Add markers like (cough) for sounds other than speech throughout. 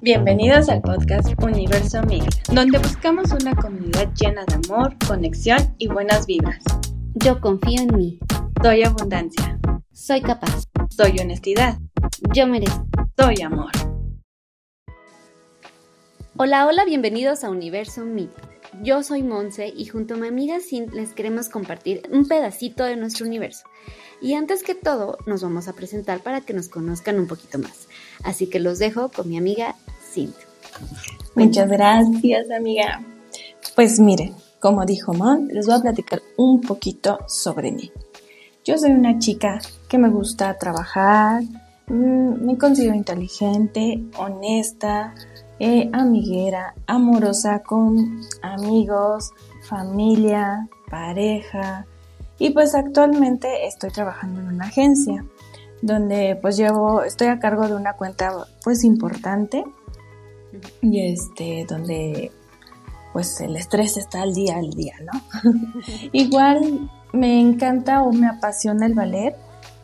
Bienvenidos al podcast Universo Amiga, donde buscamos una comunidad llena de amor, conexión y buenas vibras. Yo confío en mí. Soy abundancia. Soy capaz. Soy honestidad. Yo merezco. Soy amor. Hola, hola, bienvenidos a Universo Me. Yo soy Monse y junto a mi amiga Sin les queremos compartir un pedacito de nuestro universo. Y antes que todo, nos vamos a presentar para que nos conozcan un poquito más. Así que los dejo con mi amiga Sin. Muchas gracias, amiga. Pues miren, como dijo Mon, les voy a platicar un poquito sobre mí. Yo soy una chica que me gusta trabajar, mm, me considero inteligente, honesta, eh, amiguera, amorosa con amigos, familia, pareja. Y pues actualmente estoy trabajando en una agencia donde pues llevo, estoy a cargo de una cuenta pues importante y este, donde pues el estrés está al día al día, ¿no? (laughs) Igual me encanta o me apasiona el ballet.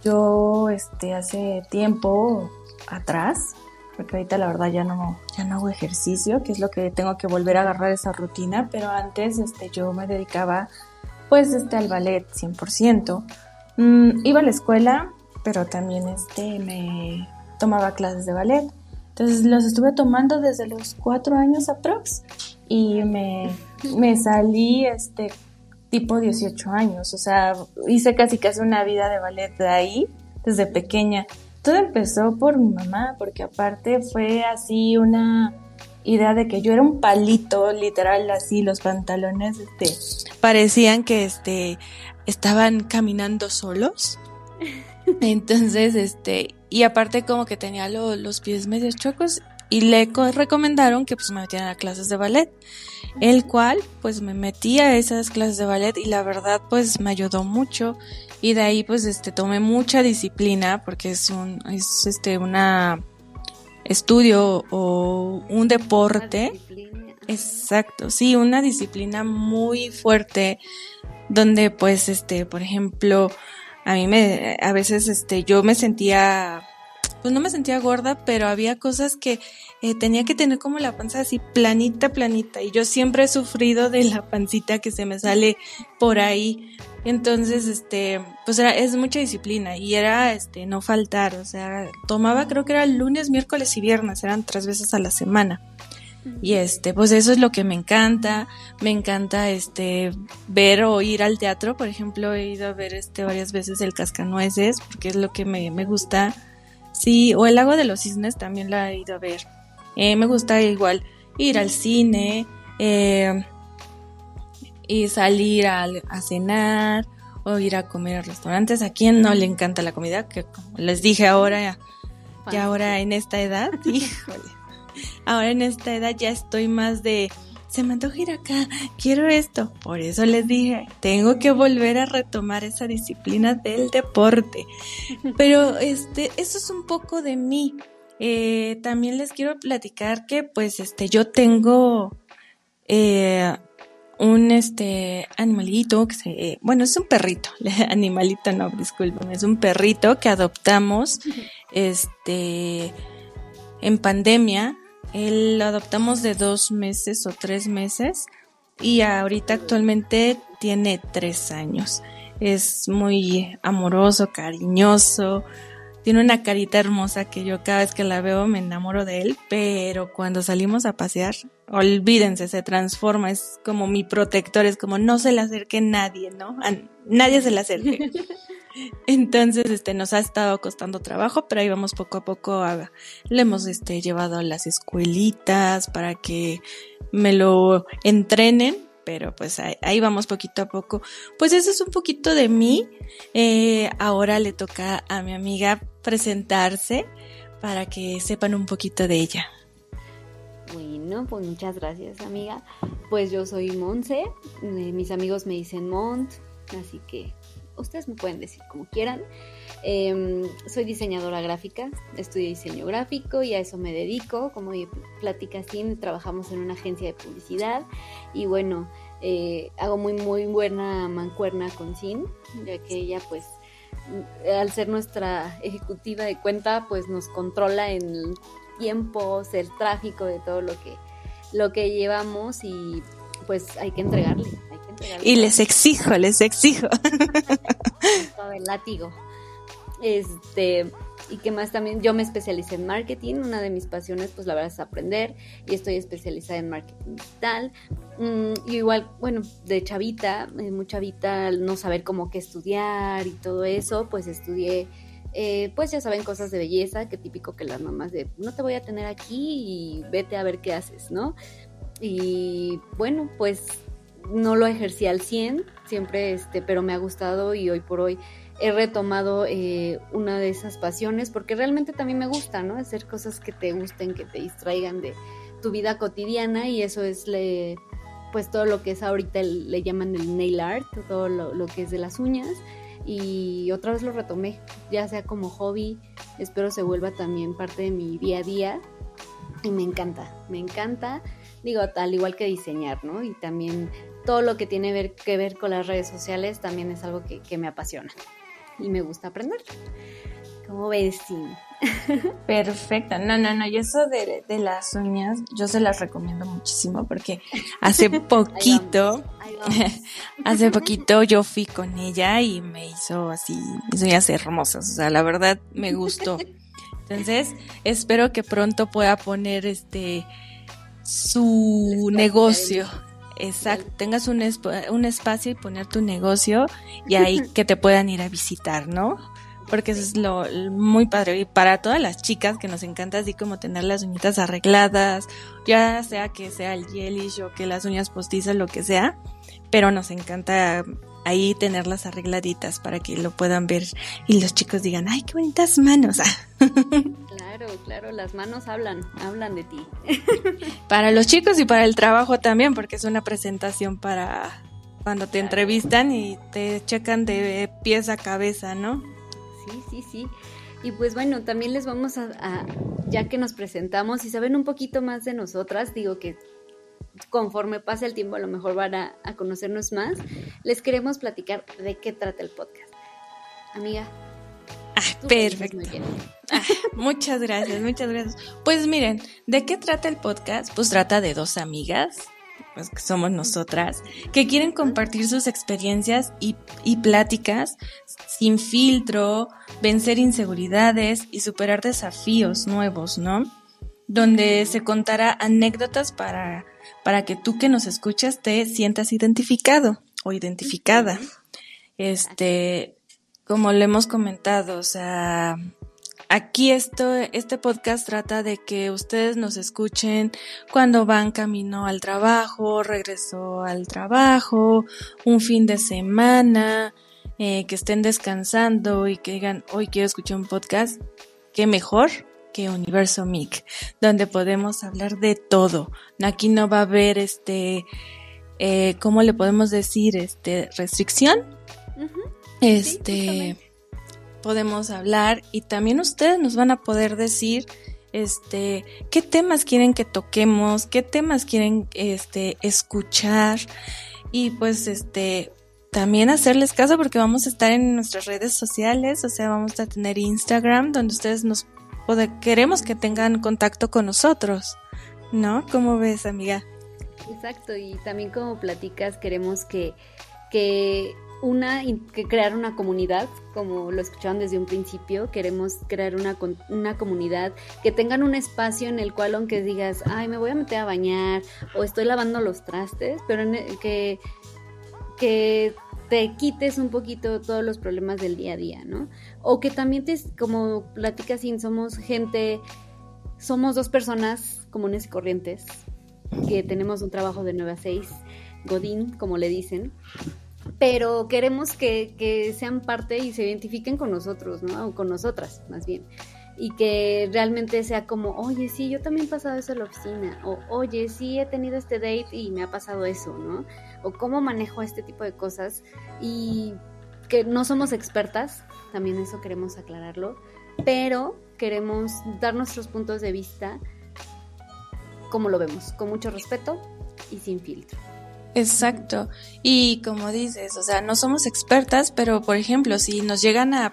Yo este, hace tiempo atrás porque ahorita la verdad ya no, ya no hago ejercicio, que es lo que tengo que volver a agarrar esa rutina, pero antes este, yo me dedicaba pues este, al ballet 100%. Mm, iba a la escuela, pero también este, me tomaba clases de ballet. Entonces los estuve tomando desde los cuatro años aprox y me, me salí este, tipo 18 años, o sea, hice casi casi una vida de ballet de ahí, desde pequeña. Todo empezó por mi mamá, porque aparte fue así una idea de que yo era un palito, literal, así los pantalones, este, parecían que, este, estaban caminando solos. (laughs) Entonces, este, y aparte como que tenía los pies medio chocos y le recomendaron que pues me metieran a clases de ballet, el cual pues me metí a esas clases de ballet y la verdad pues me ayudó mucho y de ahí pues este tomé mucha disciplina porque es un es este una estudio o un deporte. exacto sí una disciplina muy fuerte donde pues este por ejemplo a mí me a veces este yo me sentía pues no me sentía gorda pero había cosas que eh, tenía que tener como la panza así planita planita y yo siempre he sufrido de la pancita que se me sale por ahí entonces, este, pues era, es mucha disciplina y era, este, no faltar, o sea, tomaba creo que era lunes, miércoles y viernes, eran tres veces a la semana. Y este, pues eso es lo que me encanta, me encanta este ver o ir al teatro, por ejemplo, he ido a ver este varias veces el Cascanueces, porque es lo que me, me gusta. Sí, o el Lago de los Cisnes también la he ido a ver. Eh, me gusta igual ir al cine, eh, y salir a, cenar o ir a comer a restaurantes. ¿A quién no le encanta la comida? Que como les dije ahora, ya ahora en esta edad, (laughs) híjole, ahora en esta edad ya estoy más de, se me antoja ir acá, quiero esto. Por eso les dije, tengo que volver a retomar esa disciplina del deporte. (laughs) Pero este, eso es un poco de mí. Eh, también les quiero platicar que pues este, yo tengo eh, un este animalito que se, bueno, es un perrito, (laughs) animalito no, disculpen, es un perrito que adoptamos este en pandemia. Él lo adoptamos de dos meses o tres meses y ahorita actualmente tiene tres años. Es muy amoroso, cariñoso, tiene una carita hermosa que yo cada vez que la veo me enamoro de él, pero cuando salimos a pasear, olvídense, se transforma, es como mi protector, es como no se le acerque nadie, ¿no? Nadie se le acerque. (laughs) Entonces, este, nos ha estado costando trabajo, pero ahí vamos poco a poco. A, le hemos, este, llevado a las escuelitas para que me lo entrenen pero pues ahí, vamos poquito a poco. Pues eso es un poquito de mí. Eh, ahora le toca a mi amiga presentarse para que sepan un poquito de ella. Bueno, pues muchas gracias amiga. Pues yo soy Monse, eh, mis amigos me dicen Mont, así que ustedes me pueden decir como quieran. Em, soy diseñadora gráfica, estudio diseño gráfico y a eso me dedico. Como platica Sim, trabajamos en una agencia de publicidad y bueno, eh, hago muy muy buena mancuerna con Sim, ya que ella pues al ser nuestra ejecutiva de cuenta pues nos controla en tiempos, el tráfico de todo lo que, lo que llevamos y pues hay que entregarle. Y les exijo, les exijo. (laughs) Todo el látigo. Este, y que más también, yo me especialicé en marketing, una de mis pasiones pues la verdad es aprender y estoy especializada en marketing digital. Mm, y igual, bueno, de chavita, eh, muy chavita, no saber cómo qué estudiar y todo eso, pues estudié, eh, pues ya saben, cosas de belleza, que típico que las mamás de, no te voy a tener aquí y vete a ver qué haces, ¿no? Y bueno, pues no lo ejercí al 100, siempre, este, pero me ha gustado y hoy por hoy he retomado eh, una de esas pasiones porque realmente también me gusta, ¿no? Hacer cosas que te gusten, que te distraigan de tu vida cotidiana y eso es pues todo lo que es ahorita le llaman el nail art, todo lo, lo, que es de las uñas y otra vez lo retomé, ya sea como hobby, espero se vuelva también parte de mi día a día y me encanta, me encanta, digo, al igual que diseñar, ¿no? Y también todo lo que tiene ver, que ver con las redes sociales también es algo que, que me apasiona y me gusta aprender. ¿Cómo ves, (laughs) Perfecto. No, no, no. Y eso de, de, las uñas, yo se las recomiendo muchísimo porque hace (laughs) poquito, (laughs) hace poquito yo fui con ella y me hizo así, mis uñas hermosas. O sea, la verdad me gustó. Entonces, espero que pronto pueda poner este su negocio. Exacto, tengas un, un espacio y poner tu negocio y ahí (laughs) que te puedan ir a visitar, ¿no? Porque eso es lo muy padre. Y para todas las chicas que nos encanta así como tener las uñitas arregladas, ya sea que sea el gelish o que las uñas postizas, lo que sea, pero nos encanta ahí tenerlas arregladitas para que lo puedan ver y los chicos digan, ay, qué bonitas manos. (laughs) claro, claro, las manos hablan, hablan de ti. (laughs) para los chicos y para el trabajo también, porque es una presentación para cuando te entrevistan y te checan de pies a cabeza, ¿no? Sí, sí, sí. Y pues bueno, también les vamos a, a, ya que nos presentamos y saben un poquito más de nosotras, digo que conforme pase el tiempo a lo mejor van a, conocernos más, les queremos platicar de qué trata el podcast. Amiga. Ah, perfecto. Ah, muchas gracias, muchas gracias. Pues miren, ¿de qué trata el podcast? Pues trata de dos amigas, pues que somos nosotras, que quieren compartir sus experiencias y, y pláticas sin filtro, vencer inseguridades y superar desafíos nuevos, ¿no? Donde se contará anécdotas para para que tú que nos escuchas te sientas identificado o identificada. Este, como le hemos comentado, o sea, aquí esto, este podcast trata de que ustedes nos escuchen cuando van camino al trabajo, regreso al trabajo, un fin de semana, eh, que estén descansando y que digan, hoy quiero escuchar un podcast, qué mejor que Universo MIC, donde podemos hablar de todo. Aquí no va a haber este, eh, ¿cómo le podemos decir? Este, restricción. Este, podemos hablar y también ustedes nos van a poder decir, este, qué temas quieren que toquemos, qué temas quieren, este, escuchar y pues, este, también hacerles caso porque vamos a estar en nuestras redes sociales, o sea, vamos a tener Instagram donde ustedes nos queremos que tengan contacto con nosotros, ¿no? ¿Cómo ves, amiga? Exacto, y también como platicas, queremos que, que una que crear una comunidad, como lo escucharon desde un principio, queremos crear una, una comunidad que tengan un espacio en el cual aunque digas, ay, me voy a meter a bañar o estoy lavando los trastes, pero que, que te quites un poquito todos los problemas del día a día, ¿no? O que también te, como platicas, somos gente, somos dos personas comunes y corrientes, que tenemos un trabajo de 9 a 6, Godín, como le dicen, pero queremos que, que sean parte y se identifiquen con nosotros, ¿no? O con nosotras, más bien y que realmente sea como, oye, sí, yo también he pasado eso en la oficina, o oye, sí, he tenido este date y me ha pasado eso, ¿no? O cómo manejo este tipo de cosas y que no somos expertas, también eso queremos aclararlo, pero queremos dar nuestros puntos de vista como lo vemos, con mucho respeto y sin filtro. Exacto. Y como dices, o sea, no somos expertas, pero por ejemplo, si nos llegan a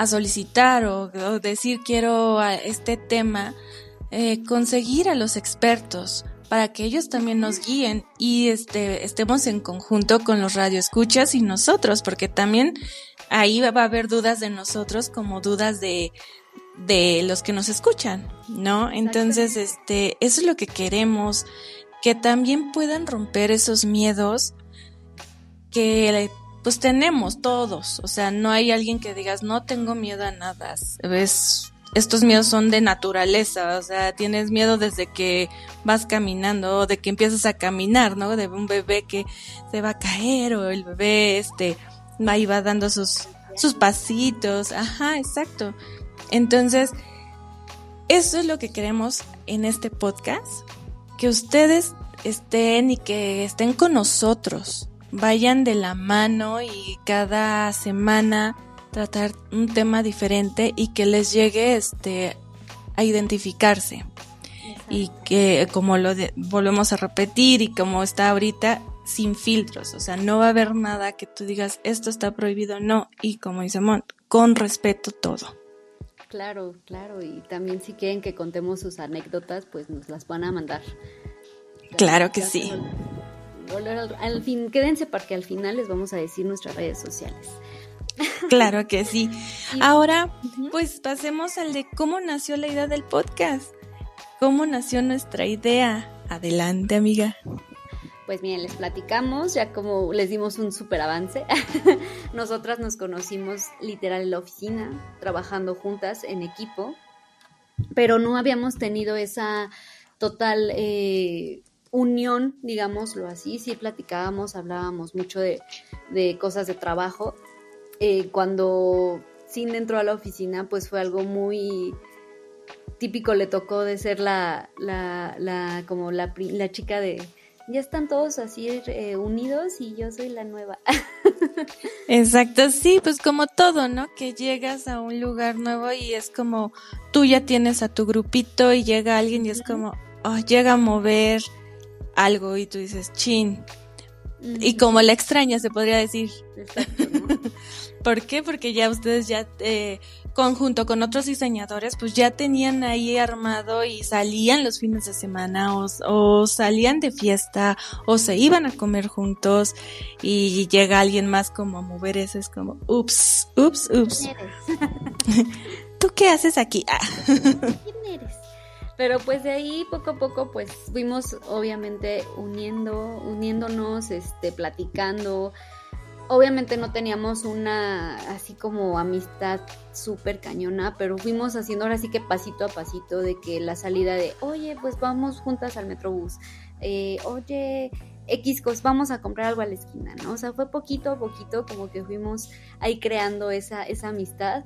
a solicitar o, decir quiero a este tema, eh, conseguir a los expertos para que ellos también nos guíen y este, estemos en conjunto con los radioescuchas y nosotros, porque también ahí va a haber dudas de nosotros como dudas de, de los que nos escuchan, ¿no? Entonces, este, eso es lo que queremos, que también puedan romper esos miedos que pues tenemos todos, o sea, no hay alguien que digas, no tengo miedo a nada, es estos miedos son de naturaleza, o sea, tienes miedo desde que vas caminando, o de que empiezas a caminar, ¿no? De un bebé que se va a caer, o el bebé, este, ahí va dando sus, sus pasitos, ajá, exacto. Entonces, eso es lo que queremos en este podcast, que ustedes estén y que estén con nosotros, vayan de la mano y cada semana tratar un tema diferente y que les llegue este a identificarse. Y que como lo volvemos a repetir y como está ahorita sin filtros, o sea, no va a haber nada que tú digas esto está prohibido, no, y como dice Mon, con respeto todo. Claro, claro, y también si quieren que contemos sus anécdotas, pues nos las van a mandar. Claro que sí. al, fin, quédense porque al final les vamos a decir nuestras redes sociales. (laughs) Claro que sí. Ahora, pues pasemos al de cómo nació la idea del podcast. ¿Cómo nació nuestra idea? Adelante, amiga. Pues miren, les platicamos, ya como les dimos un súper avance. (laughs) Nosotras nos conocimos literal en la oficina, trabajando juntas en equipo, pero no habíamos tenido esa total eh, unión, digámoslo así. Sí platicábamos, hablábamos mucho de, de cosas de trabajo, eh, cuando Sin entró a la oficina, pues fue algo muy típico, le tocó de ser la, la, la como la, la chica de, ya están todos así eh, unidos y yo soy la nueva. (laughs) Exacto, sí, pues como todo, ¿no? Que llegas a un lugar nuevo y es como tú ya tienes a tu grupito y llega alguien y es como, oh, llega a mover algo y tú dices, chin. Y como la extraña, se podría decir. Exacto, ¿no? (laughs) ¿Por qué? Porque ya ustedes ya, eh, conjunto con otros diseñadores, pues ya tenían ahí armado y salían los fines de semana o, salían de fiesta o se iban a comer juntos y llega alguien más como a mover eso, es como, ups, ups, ups. (laughs) ¿Tú qué haces aquí? Ah. (laughs) ¿Quién eres? Pero pues de ahí poco a poco pues fuimos obviamente uniendo, uniéndonos, este, platicando, obviamente no teníamos una así como amistad súper cañona, pero fuimos haciendo ahora sí que pasito a pasito de que la salida de, oye, pues vamos juntas al Metrobús, eh, oye, X cos, vamos a comprar algo a la esquina, ¿no? O sea, fue poquito a poquito como que fuimos ahí creando esa, esa amistad.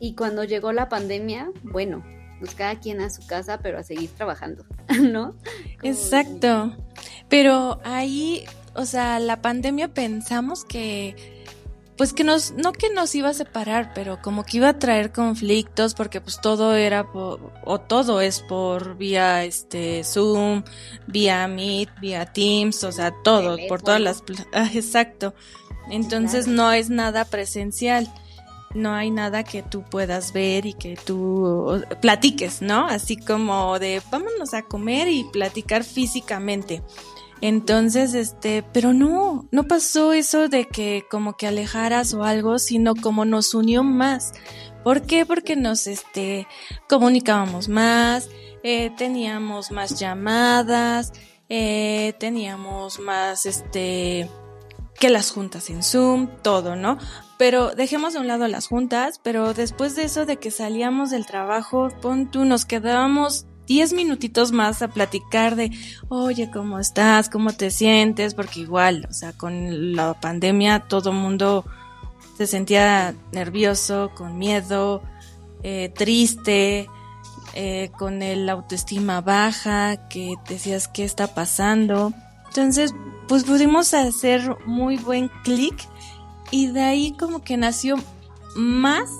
Y cuando llegó la pandemia, bueno, pues cada quien a su casa, pero a seguir trabajando, (laughs) ¿no? Exacto. Pero ahí o sea, la pandemia pensamos que, pues que nos, no que nos iba a separar, pero como que iba a traer conflictos porque pues todo era por, o todo es por vía este Zoom, vía Meet, vía Teams, o sea, todo, por todas las, ah, exacto. Entonces no es nada presencial. No hay nada que tú puedas ver y que tú platiques, ¿no? Así como de vámonos a comer y platicar físicamente. Entonces, este, pero no, no pasó eso de que como que alejaras o algo, sino como nos unió más. ¿Por qué? Porque nos, este, comunicábamos más, eh, teníamos más llamadas, eh, teníamos más, este, que las juntas en Zoom, todo, ¿no? Pero dejemos de un lado las juntas, pero después de eso de que salíamos del trabajo, pon tú, nos quedábamos 10 minutitos más a platicar de, oye, ¿cómo estás? ¿Cómo te sientes? Porque igual, o sea, con la pandemia todo mundo se sentía nervioso, con miedo, eh, triste, eh, con el autoestima baja, que decías qué está pasando. Entonces, pues pudimos hacer muy buen clic y de ahí como que nació más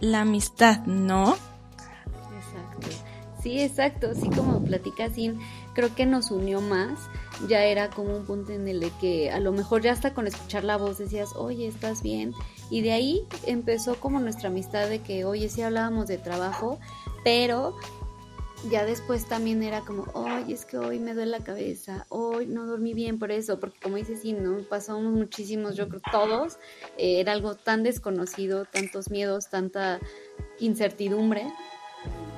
la amistad, ¿no? Sí, exacto, así como platica sin, creo que nos unió más, ya era como un punto en el que a lo mejor ya hasta con escuchar la voz decías, oye, estás bien, y de ahí empezó como nuestra amistad de que, oye, sí hablábamos de trabajo, pero ya después también era como, oye, es que hoy me duele la cabeza, hoy no dormí bien por eso, porque como dices, sí, ¿no? Pasamos muchísimos, yo creo todos, eh, era algo tan desconocido, tantos miedos, tanta incertidumbre.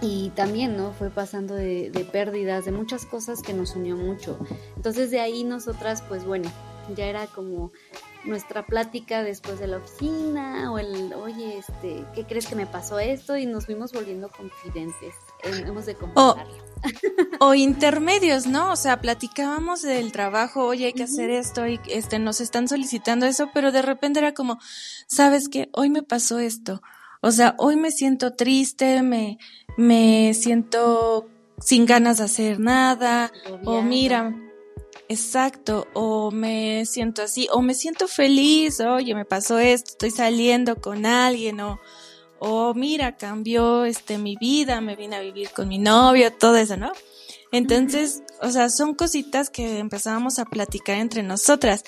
Y también, ¿no? Fue pasando de, de pérdidas, de muchas cosas que nos unió mucho. Entonces de ahí nosotras, pues bueno, ya era como nuestra plática después de la oficina o el, oye, este, ¿qué crees que me pasó esto? Y nos fuimos volviendo confidentes. Hemos de (laughs) o, intermedios, ¿no? O sea, platicábamos del trabajo, oye, hay que hacer esto y este, nos están solicitando eso, pero de repente era como, ¿sabes qué? Hoy me pasó esto. O sea, hoy me siento triste, me, me siento sin ganas de hacer nada, o mira, Exacto, o me siento así, o me siento feliz, oye, me pasó esto, estoy saliendo con alguien, o, o mira, cambió este mi vida, me vine a vivir con mi novio, todo eso, ¿no? Entonces, o sea, son cositas que empezábamos a platicar entre nosotras.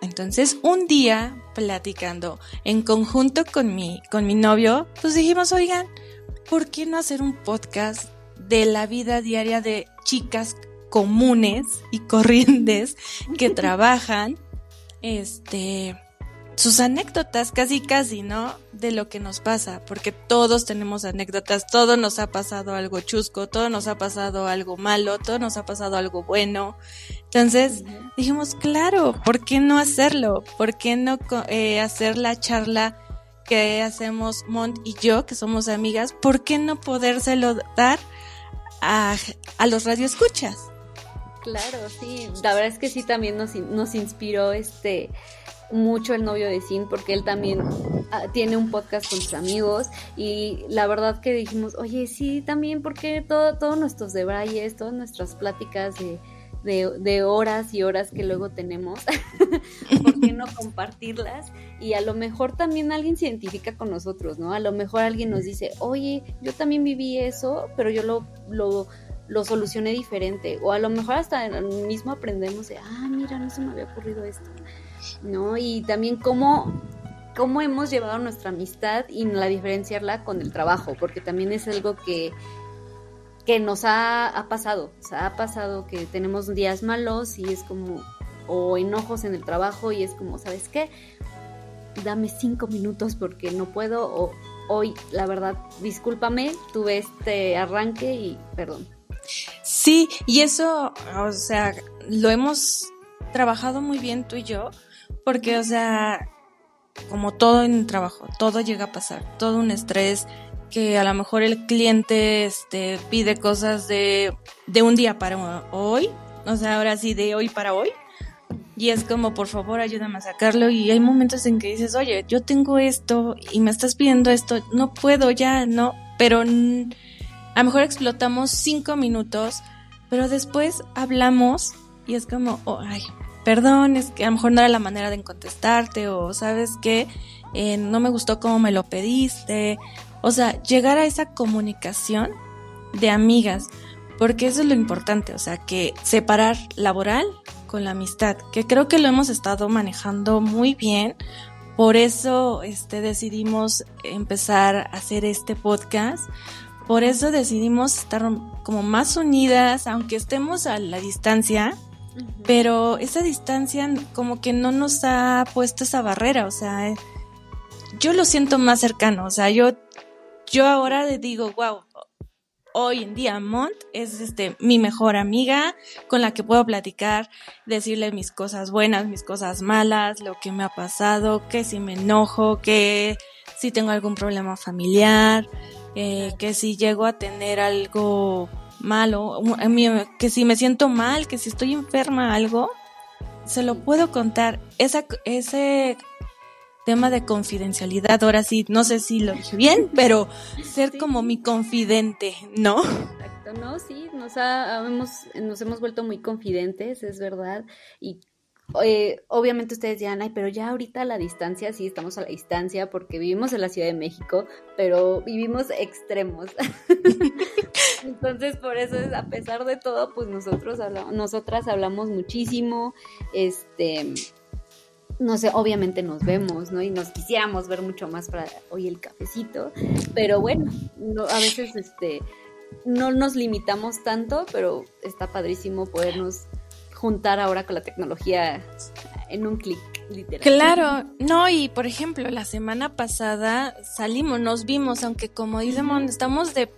Entonces, un día, platicando en conjunto con mi, con mi novio, pues dijimos, oigan, ¿por qué no hacer un podcast de la vida diaria de chicas comunes y corrientes que (laughs) trabajan, este, sus anécdotas casi casi, ¿no? De lo que nos pasa, porque todos tenemos anécdotas, todo nos ha pasado algo chusco, todo nos ha pasado algo malo, todo nos ha pasado algo bueno. Entonces dijimos, claro, ¿por qué no hacerlo? ¿Por qué no eh, hacer la charla que hacemos Mont y yo, que somos amigas? ¿Por qué no podérselo dar a, a los radioescuchas? Claro, sí, la verdad es que sí también nos, nos inspiró este mucho el novio de Sin porque él también ah, tiene un podcast con sus amigos y la verdad que dijimos, oye, sí, también porque todo, todos nuestros debrayes, todas nuestras pláticas de, de, horas y horas que luego tenemos, (laughs) ¿por qué no compartirlas? Y a lo mejor también alguien se identifica con nosotros, ¿no? A lo mejor alguien nos dice, oye, yo también viví eso, pero yo lo... lo lo solucioné diferente. O a lo mejor hasta mismo aprendemos de, ah, mira, no se me había ocurrido esto. ¿No? Y también cómo, cómo hemos llevado nuestra amistad y la diferenciarla con el trabajo, porque también es algo que, que nos ha, ha pasado. O ha pasado que tenemos días malos y es como, o enojos en el trabajo y es como, ¿sabes qué? Dame cinco minutos porque no puedo o hoy, la verdad, discúlpame, tuve este arranque y perdón. Sí, y eso, o sea, lo hemos trabajado muy bien tú y yo, porque, o sea, como todo en trabajo, todo llega a pasar, todo un estrés que a lo mejor el cliente este, pide cosas de, de un día para hoy, o sea, ahora sí, de hoy para hoy. Y es como, por favor, ayúdame a sacarlo. Y hay momentos en que dices, oye, yo tengo esto y me estás pidiendo esto, no puedo ya, no. Pero a lo mejor explotamos cinco minutos, pero después hablamos y es como, oh, ay, perdón, es que a lo mejor no era la manera de contestarte o sabes que eh, no me gustó cómo me lo pediste. O sea, llegar a esa comunicación de amigas, porque eso es lo importante, o sea, que separar laboral con la amistad, que creo que lo hemos estado manejando muy bien. Por eso este, decidimos empezar a hacer este podcast, por eso decidimos estar como más unidas, aunque estemos a la distancia, pero esa distancia como que no nos ha puesto esa barrera, o sea, yo lo siento más cercano, o sea, yo, yo ahora le digo, wow, hoy en día Mont es este mi mejor amiga con la que puedo platicar, decirle mis cosas buenas, mis cosas malas, lo que me ha pasado, que si me enojo, que si tengo algún problema familiar, eh, que si llego a tener algo malo, que si me siento mal, que si estoy enferma, algo, se lo puedo contar. Esa, ese tema de confidencialidad, ahora sí, no sé si lo dije bien, pero ser como mi confidente, ¿no? Exacto, no, sí, nos, ha, hemos, nos hemos vuelto muy confidentes, es verdad, y eh, obviamente ustedes dirán, ay, pero ya ahorita a la distancia, sí, estamos a la distancia porque vivimos en la Ciudad de México, pero vivimos extremos. (laughs) Entonces, por eso, a pesar de todo, pues nosotros hablamos, nosotras hablamos muchísimo, este, no sé, obviamente nos vemos, ¿no? Y nos quisiéramos ver mucho más para hoy el cafecito, pero bueno, a veces, este, no nos limitamos tanto, pero está padrísimo podernos juntar ahora con la tecnología en un clic, literal. Claro, no, y por ejemplo, la semana pasada salimos, nos vimos, aunque como dice Mon, estamos de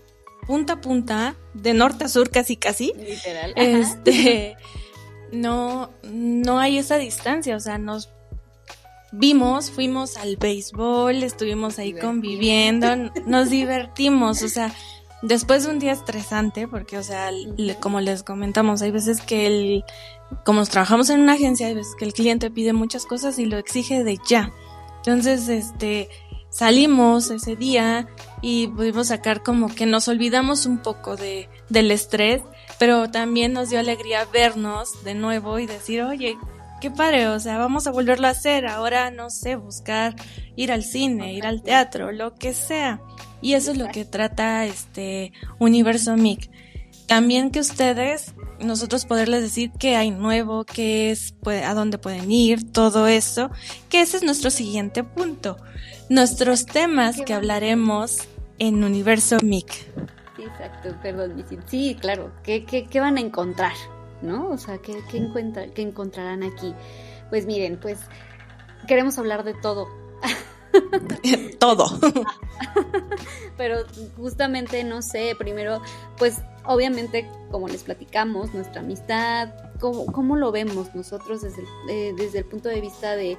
punta a punta, de norte a sur casi casi. Literal. Este, (laughs) no, no hay esa distancia, o sea, nos vimos, fuimos al béisbol, estuvimos ahí conviviendo, nos divertimos, o sea, (laughs) después de un día estresante, porque, o sea, como les comentamos, hay veces que el, como trabajamos en una agencia, hay veces que el cliente pide muchas cosas y lo exige de ya. Entonces, este, salimos ese día y pudimos sacar como que nos olvidamos un poco de, del estrés, pero también nos dio alegría vernos de nuevo y decir, oye, qué padre, o sea, vamos a volverlo a hacer, ahora no sé, buscar ir al cine, ir al teatro, lo que sea. Y eso es lo que trata este Universo MIC. También que ustedes, nosotros poderles decir qué hay nuevo, qué es, a dónde pueden ir, todo eso, que ese es nuestro siguiente punto. Nuestros temas que hablaremos en Universo MIC. Exacto, perdón, Sí, claro, ¿qué, qué, qué van a encontrar? ¿No? O sea, ¿qué, qué, encuentra, qué encontrarán aquí? Pues miren, pues queremos hablar de todo. (laughs) (laughs) todo. (laughs) Pero justamente, no sé, primero, pues obviamente, como les platicamos, nuestra amistad, cómo, lo vemos nosotros desde el, eh, desde el punto de vista de,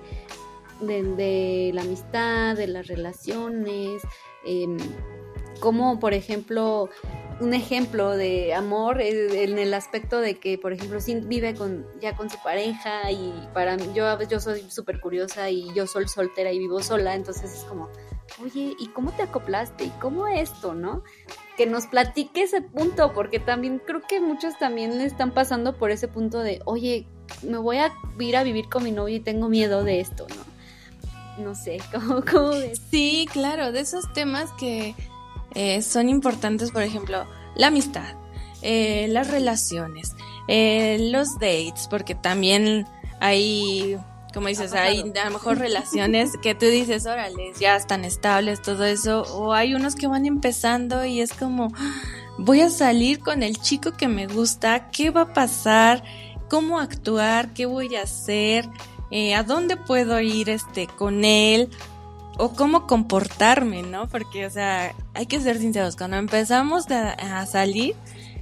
de, la amistad, de las relaciones, eh, cómo, por ejemplo, un ejemplo de amor en el aspecto de que, por ejemplo, Sin vive con, ya con su pareja y para mí, yo, yo soy súper curiosa y yo soy soltera y vivo sola, entonces es como, oye, ¿y cómo te acoplaste? ¿Y cómo esto, no? Que nos platique ese punto, porque también creo que muchos también están pasando por ese punto de, oye, me voy a ir a vivir con mi novio y tengo miedo de esto, ¿no? No sé, (laughs) ¿cómo, cómo ves? Sí, claro, de esos temas que eh, son importantes, por ejemplo, la amistad, eh, las relaciones, eh, los dates, porque también hay, como dices, hay a lo mejor relaciones que tú dices, órale, ya están estables, todo eso, o hay unos que van empezando y es como, voy a salir con el chico que me gusta, ¿qué va a pasar? ¿Cómo actuar? ¿Qué voy a hacer? ¿A dónde puedo ir este, con él? O cómo comportarme, ¿no? Porque, o sea, hay que ser sinceros, cuando empezamos a, salir,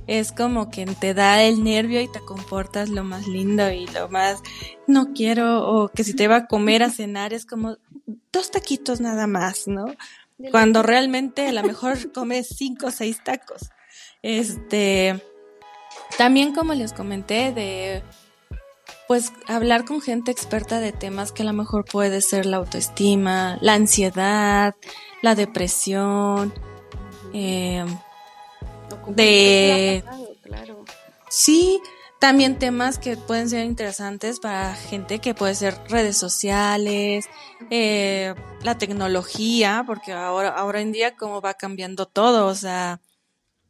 es como que te da el nervio y te comportas lo más lindo y lo más no quiero, o que si te va a comer a (laughs) cenar es como dos taquitos nada más, ¿no? Cuando realmente a lo mejor (laughs) comes cinco o seis tacos. Este, también como les comenté de pues hablar con gente experta de temas que a lo mejor puede ser la autoestima, la ansiedad, la depresión, eh, de... Sí, también temas que pueden ser interesantes para gente que puede ser redes sociales, eh, la tecnología, porque ahora, ahora en día como va cambiando todo, o sea,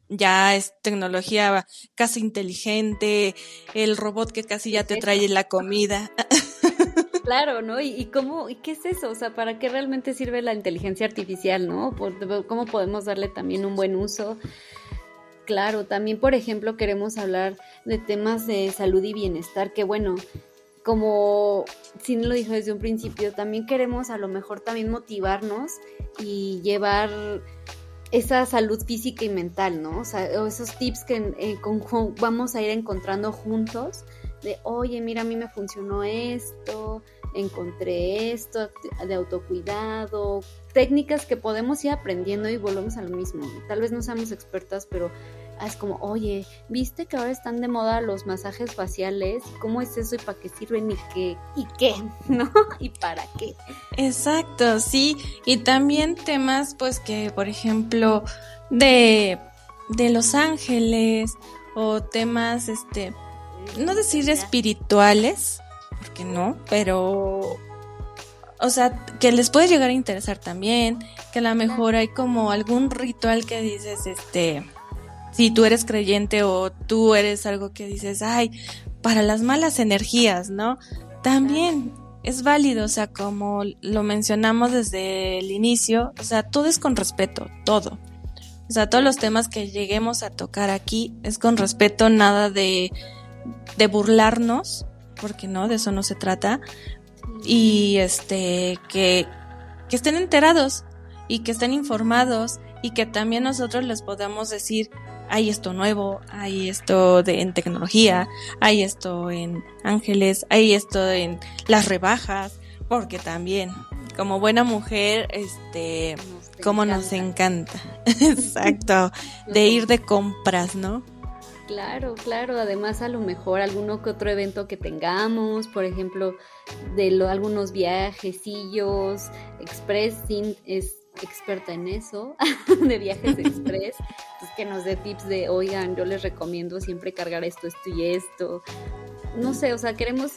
ya es tecnología casi inteligente, el robot que casi ya te trae la comida. (laughs) Claro, ¿no? ¿Y, cómo, y qué es eso? O sea, ¿para qué realmente sirve la inteligencia artificial, no? ¿Cómo podemos darle también un buen uso? Claro, también, por ejemplo, queremos hablar de temas de salud y bienestar, que bueno, como Sin lo dijo desde un principio, también queremos a lo mejor también motivarnos y llevar esa salud física y mental, ¿no? O sea, esos tips que eh, vamos a ir encontrando juntos de, oye, mira, a mí me funcionó esto, encontré esto de autocuidado, técnicas que podemos ir aprendiendo y volvemos a lo mismo. Tal vez no seamos expertas, pero es como, oye, ¿viste que ahora están de moda los masajes faciales? ¿Cómo es eso y para qué sirven y qué? ¿Y qué? (laughs) ¿No? ¿Y para qué? Exacto, sí. Y también temas, pues que, por ejemplo, de, de Los Ángeles o temas, este, no decir espirituales, ¿por qué no? Pero, o sea, que les puede llegar a interesar también, que a lo mejor hay como algún ritual que dices, este, si tú eres creyente o tú eres algo que dices, ay, para las malas energías, ¿no? También es válido, o sea, como lo mencionamos desde el inicio, o sea, todo es con respeto, todo. O sea, todos los temas que lleguemos a tocar aquí es con respeto, nada de, de burlarnos, porque no, de eso no se trata. Y este, que, que estén enterados y que estén informados y que también nosotros les podamos decir, hay esto nuevo, hay esto de, en tecnología, hay esto en ángeles, hay esto en las rebajas, porque también, como buena mujer, este, como nos encanta, (laughs) exacto, de ir de compras, ¿no? Claro, claro. Además, a lo mejor alguno que otro evento que tengamos, por ejemplo, de lo, algunos viajecillos, Express es experta en eso, (laughs) de viajes express, pues que nos dé tips de, oigan, yo les recomiendo siempre cargar esto, esto y esto. No sé, o sea, queremos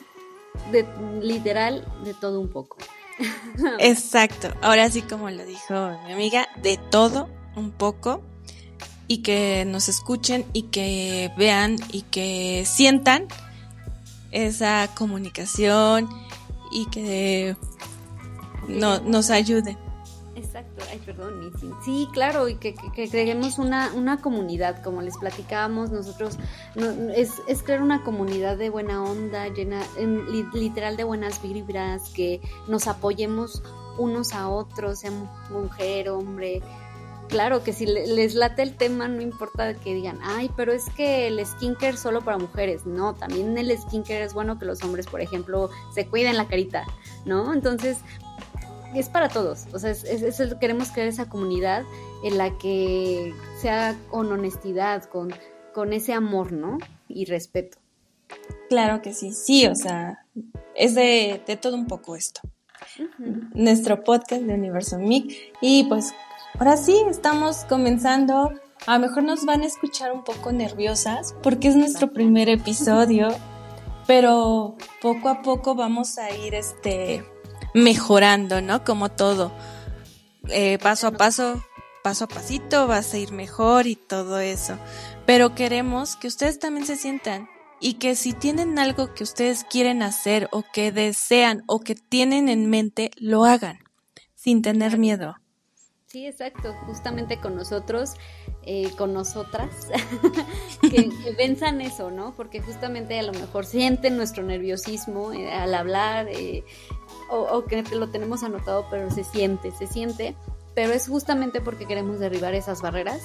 de, literal de todo un poco. (laughs) Exacto, ahora sí como lo dijo mi amiga, de todo un poco y que nos escuchen y que vean y que sientan esa comunicación y que no, nos ayuden. Exacto, ay, perdón, sí, claro, y que, que, creemos una, una comunidad, como les platicábamos, nosotros, es, es, crear una comunidad de buena onda, llena, literal de buenas vibras, que nos apoyemos unos a otros, sea mujer, hombre, claro que si les late el tema, no importa que digan, ay, pero es que el skincare solo para mujeres. No, también el skincare es bueno que los hombres, por ejemplo, se cuiden la carita, ¿no? Entonces, es para todos. O sea, es, queremos crear esa comunidad en la que sea con honestidad, con, con ese amor, ¿no? Y respeto. Claro que sí, sí, o sea, es de, todo un poco esto. Nuestro podcast de Universo MIC. Y pues ahora sí, estamos comenzando. A lo mejor nos van a escuchar un poco nerviosas porque es nuestro primer episodio, (laughs) pero poco a poco vamos a ir este mejorando, ¿no? Como todo. Eh, paso a paso, paso a pasito, vas a ir mejor y todo eso. Pero queremos que ustedes también se sientan y que si tienen algo que ustedes quieren hacer o que desean o que tienen en mente, lo hagan sin tener miedo. Sí, exacto, justamente con nosotros, eh, con nosotras, (laughs) que, venzan eso, ¿no? Porque justamente a lo mejor sienten nuestro nerviosismo eh, al hablar, eh, o, que lo tenemos anotado, pero se siente, se siente, pero es justamente porque queremos derribar esas barreras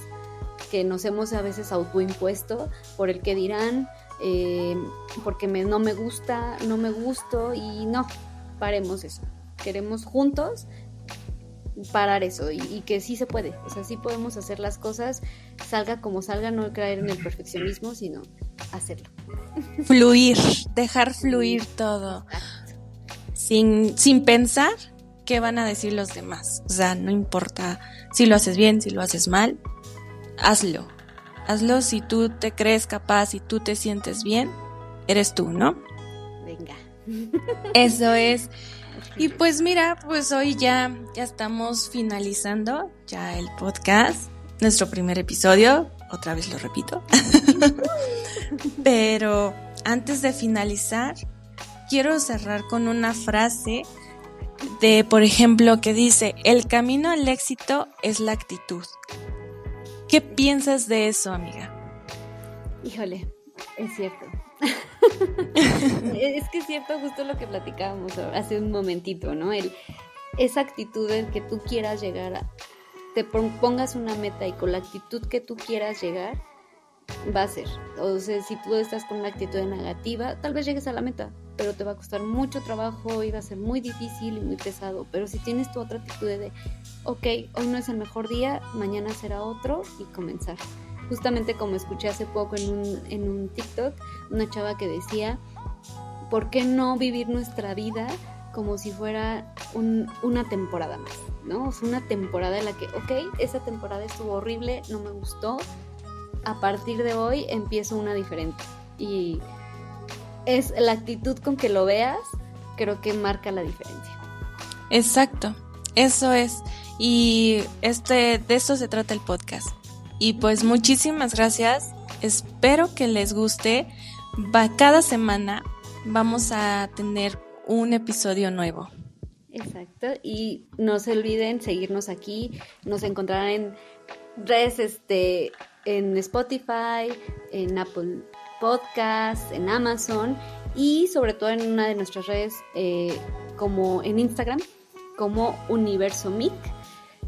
que nos hemos a veces autoimpuesto por el que dirán, eh, porque me, no me gusta, no me gusto y no, paremos eso. Queremos juntos parar eso y, y, que sí se puede, o sea, sí podemos hacer las cosas, salga como salga, no caer en el perfeccionismo, sino hacerlo. Fluir, dejar fluir todo sin, sin pensar qué van a decir los demás. O sea, no importa si lo haces bien, si lo haces mal, hazlo. Hazlo si tú te crees capaz, si tú te sientes bien, eres tú, ¿no? Venga. (laughs) Eso es. Y pues mira, pues hoy ya, ya estamos finalizando ya el podcast, nuestro primer episodio, otra vez lo repito. (laughs) Pero antes de finalizar, quiero cerrar con una frase de, por ejemplo, que dice, el camino al éxito es la actitud. ¿Qué piensas de eso, amiga? Híjole, es cierto. (laughs) es que es cierto justo lo que platicábamos hace un momentito, ¿no? El, esa actitud en que tú quieras llegar a, te pongas una meta y con la actitud que tú quieras llegar, va a ser. Sea, si tú estás con una actitud negativa, tal vez llegues a la meta, pero te va a costar mucho trabajo y va a ser muy difícil y muy pesado. Pero si tienes tu otra actitud de, ok, hoy no es el mejor día, mañana será otro y comenzar. Justamente como escuché hace poco en un, en un TikTok, una chava que decía, ¿por qué no vivir nuestra vida como si fuera una temporada más? ¿no? O una temporada en la que, ok, esa temporada estuvo horrible, no me gustó, a partir de hoy empiezo una diferente. Y es la actitud con que lo veas, creo que marca la diferencia. Exacto, eso es. Y este, de eso se trata el podcast. Y pues muchísimas gracias. Espero que les guste. Va, cada semana vamos a tener un episodio nuevo. Exacto. Y no se olviden seguirnos aquí. Nos encontrarán en redes, este, en Spotify, en Apple Podcasts, en Amazon y sobre todo en una de nuestras redes eh, como en Instagram como Universo MIC.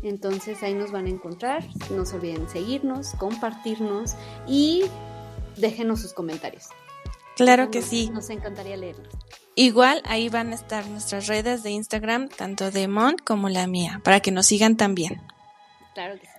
Entonces ahí nos van a encontrar. No se olviden seguirnos, compartirnos y déjenos sus comentarios. Claro que sí. Nos encantaría leerlos. Igual ahí van a estar nuestras redes de Instagram, tanto de Mont como la mía, para que nos sigan también. Claro que sí.